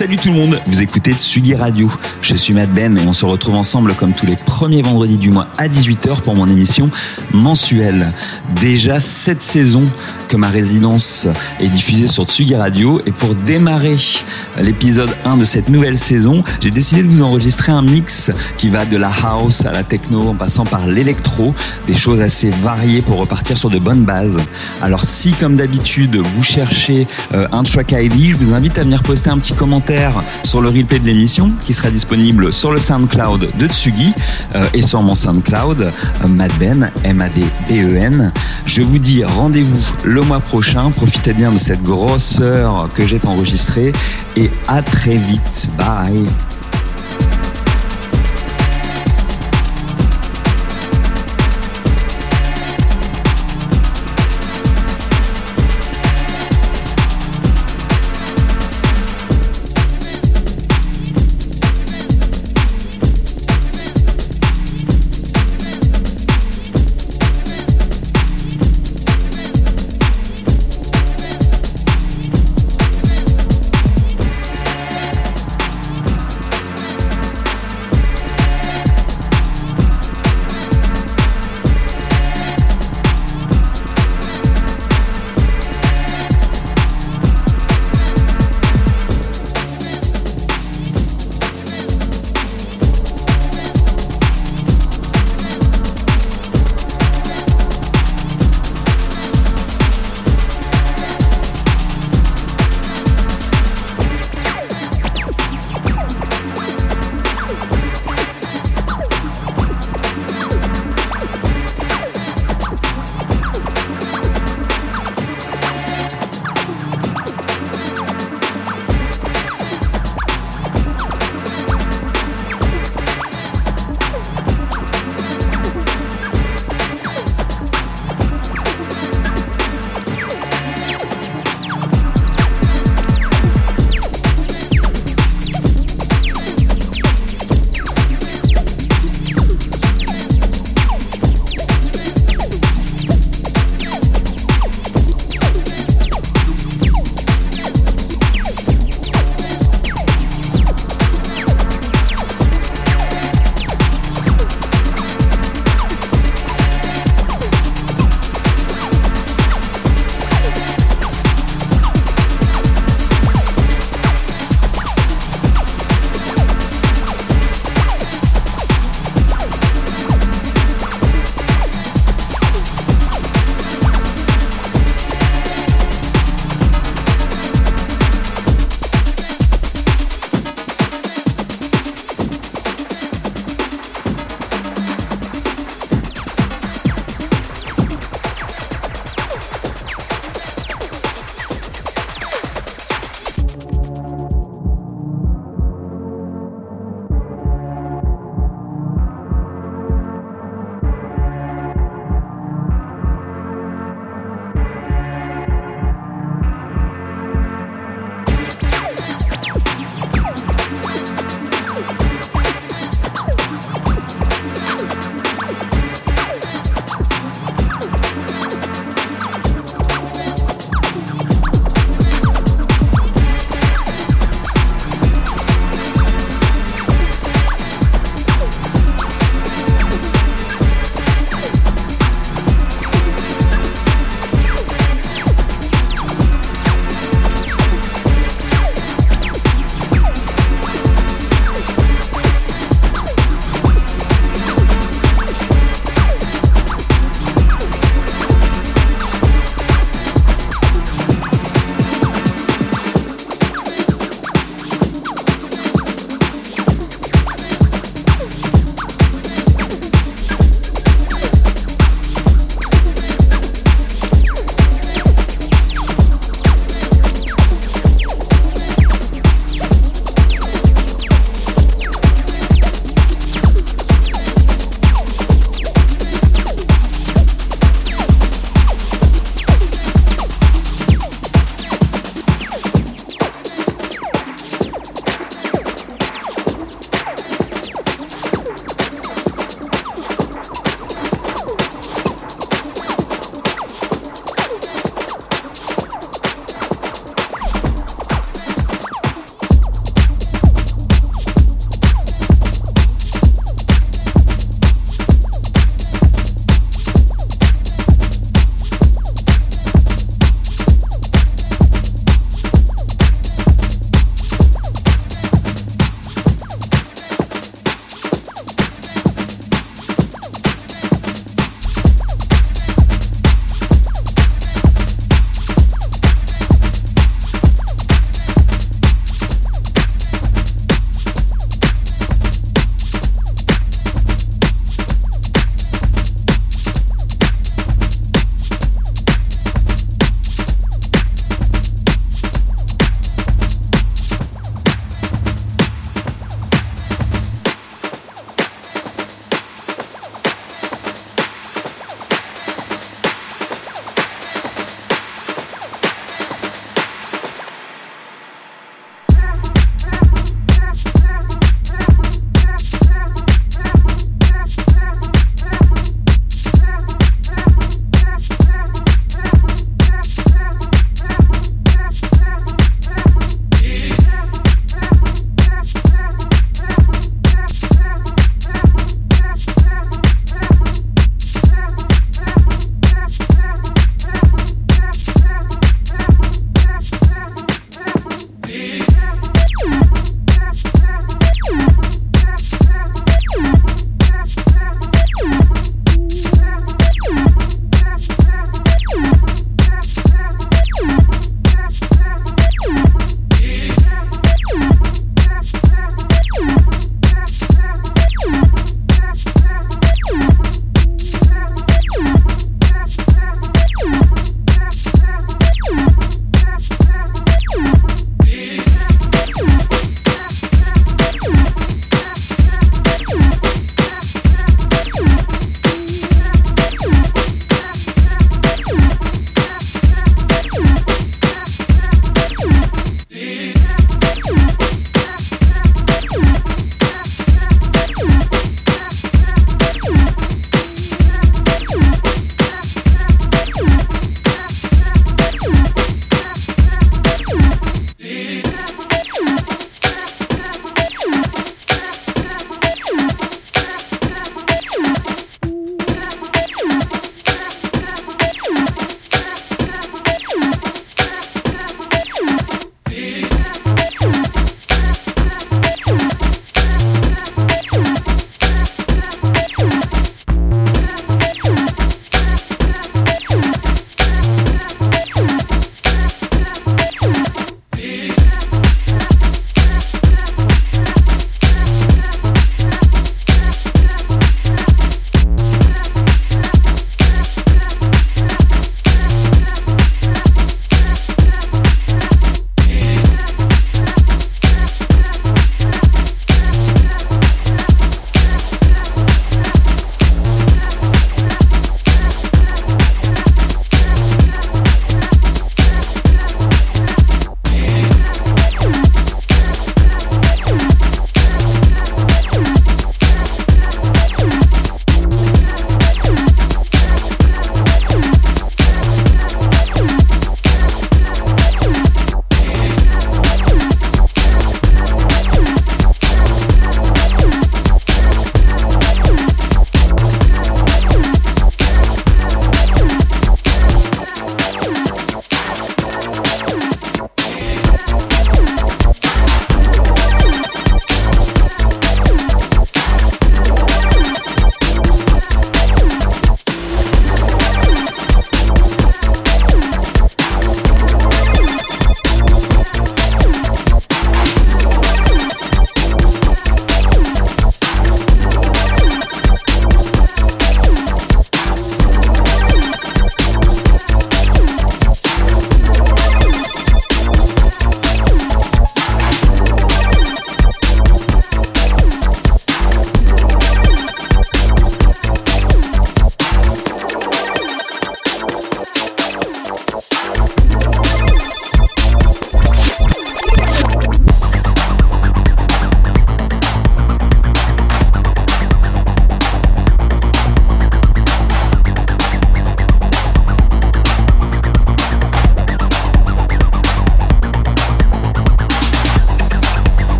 Salut tout le monde, vous écoutez Tsugi Radio. Je suis Matt Ben et on se retrouve ensemble comme tous les premiers vendredis du mois à 18h pour mon émission mensuelle. Déjà cette saison que ma résidence est diffusée sur Tsugi Radio et pour démarrer l'épisode 1 de cette nouvelle saison, j'ai décidé de vous enregistrer un mix qui va de la house à la techno en passant par l'électro, des choses assez variées pour repartir sur de bonnes bases. Alors si comme d'habitude vous cherchez euh, un track ID, je vous invite à venir poster un petit commentaire sur le replay de l'émission qui sera disponible sur le SoundCloud de Tsugi euh, et sur mon SoundCloud euh, Madben, M-A-D-B-E-N. Je vous dis rendez-vous le mois prochain. Profitez bien de cette grosse heure que j'ai enregistrée et à très vite. Bye.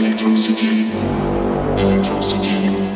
Electricity, electricity.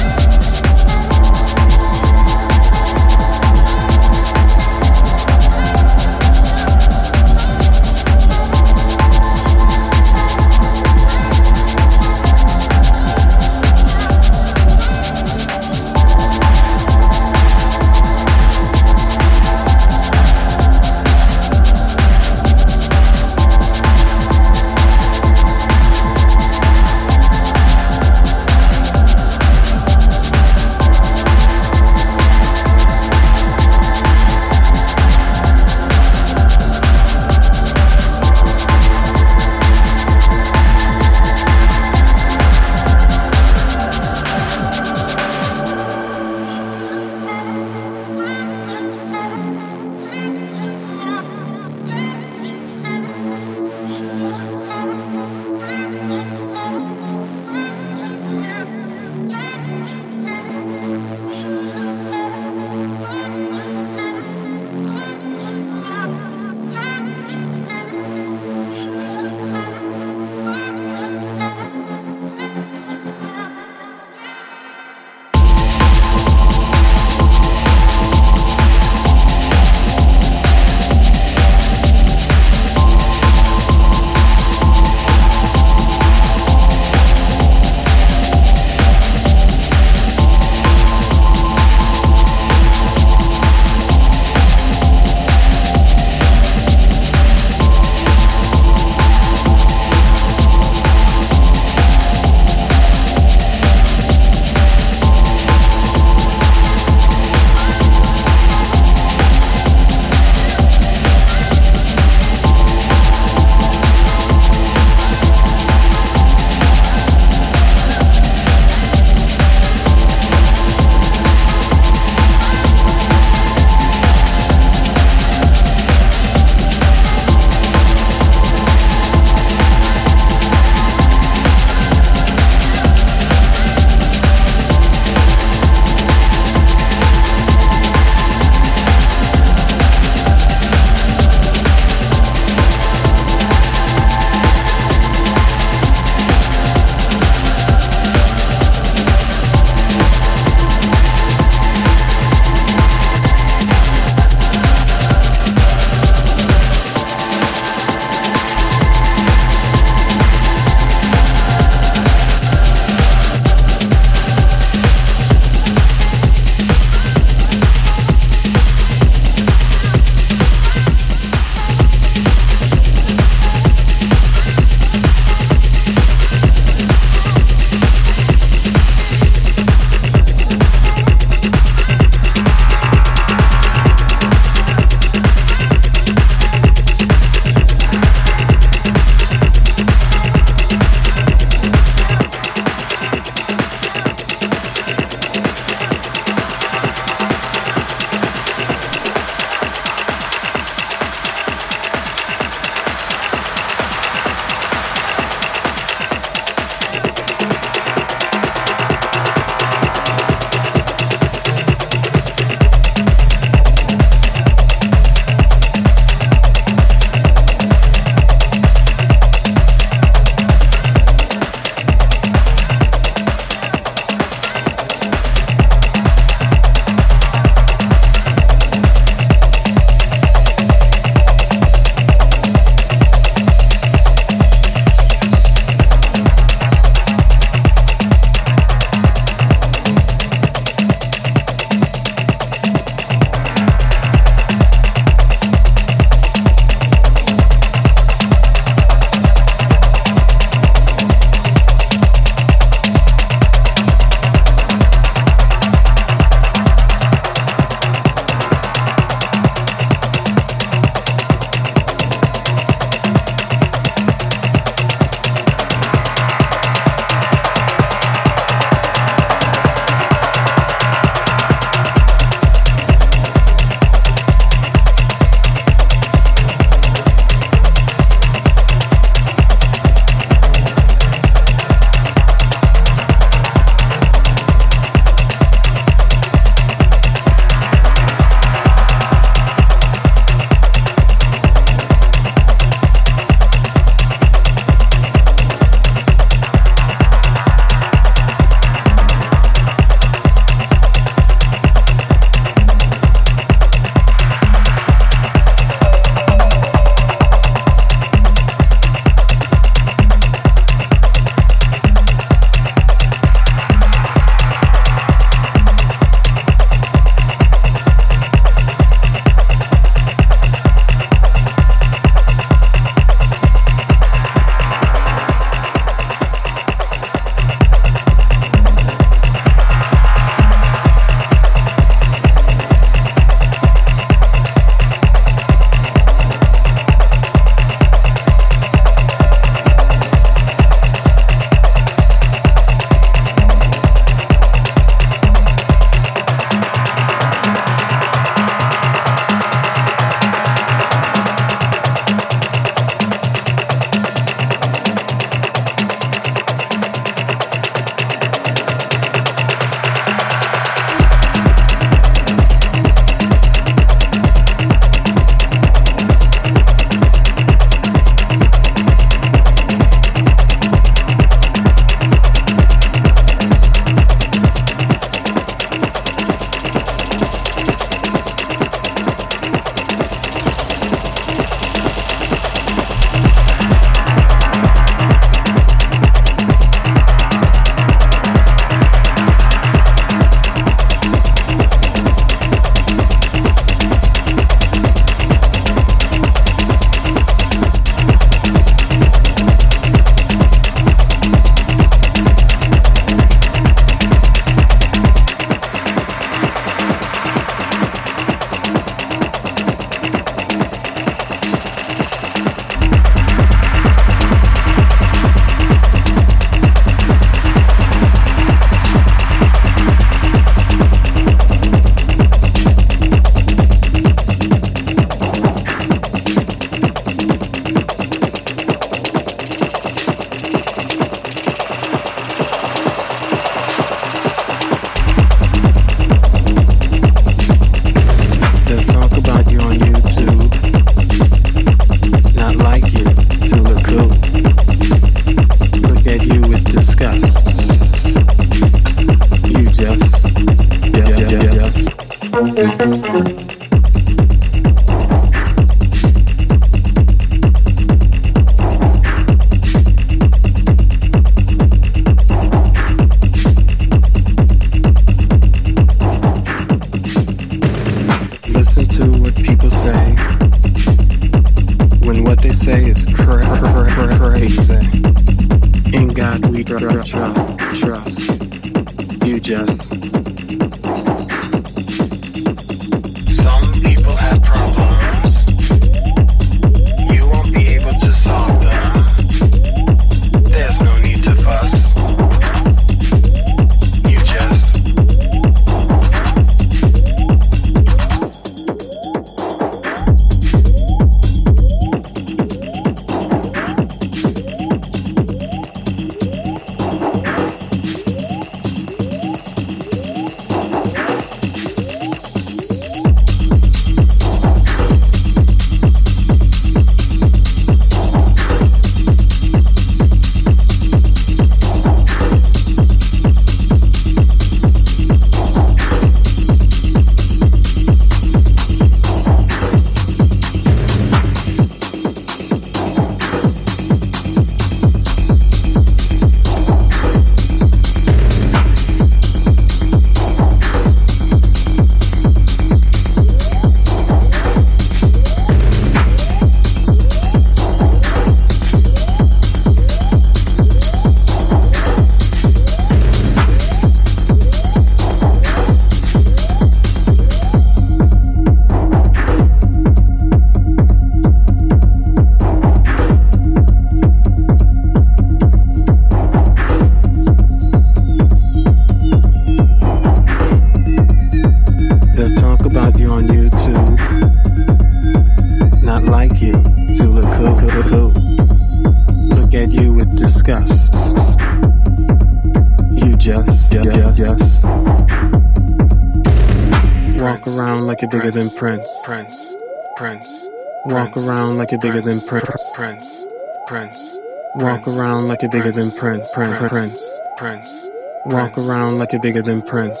You're bigger than Prince. Prince. Prince. Walk around like you're bigger than Prince. Prince. Prince. Prince. Walk around like you're bigger than Prince.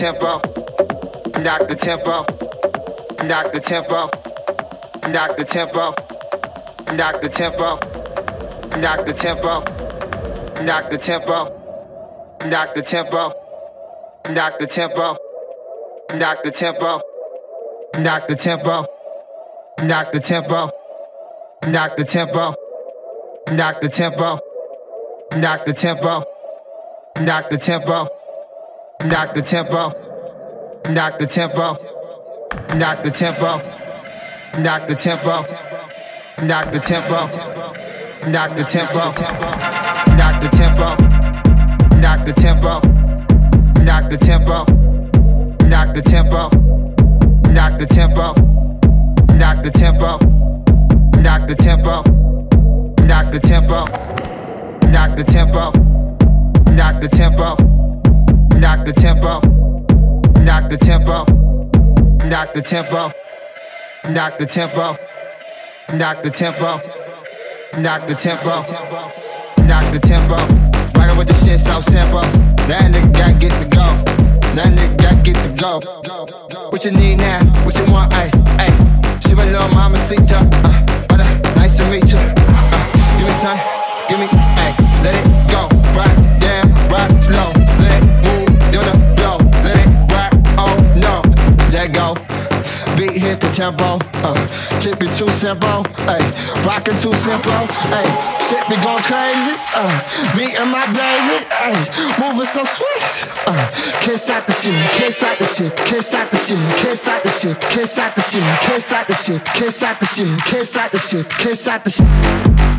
Tempo, knock the tempo, knock the tempo, knock the tempo, knock the tempo, knock the tempo, knock the tempo, knock the tempo, knock the tempo, knock the tempo, knock the tempo, knock the tempo, knock the tempo, knock the tempo, knock the tempo, knock the tempo. Knock the tempo. Knock the tempo. Knock the tempo. Knock the tempo. Knock the tempo. Knock the tempo. Knock the tempo. Knock the tempo. Knock the tempo. Knock the tempo. Knock the tempo. Knock the tempo. Knock the tempo. Knock the tempo. Knock the tempo. Knock the tempo knock the tempo, knock the tempo, knock the tempo, knock the tempo, knock the tempo, knock the tempo, knock the tempo. Rockin' with the shit so simple. That nigga got get to go. That nigga got get to go. What you need now? What you want? Ay, ay. She my little mamacita. Uh, but, uh, nice to meet you. Uh, give me some, give me, ay, let it go. Right down, right slow. Hit the tempo, uh, tip it too simple, ayy, rockin' too simple, ayy, shit be going crazy, uh, me and my baby, ayy, moving so sweet, uh, kiss out the shit, kiss out the shit, kiss out the shit, kiss out the shit, kiss out the shit, kiss out the shit, kiss out the shit, kiss out the shit, the shit.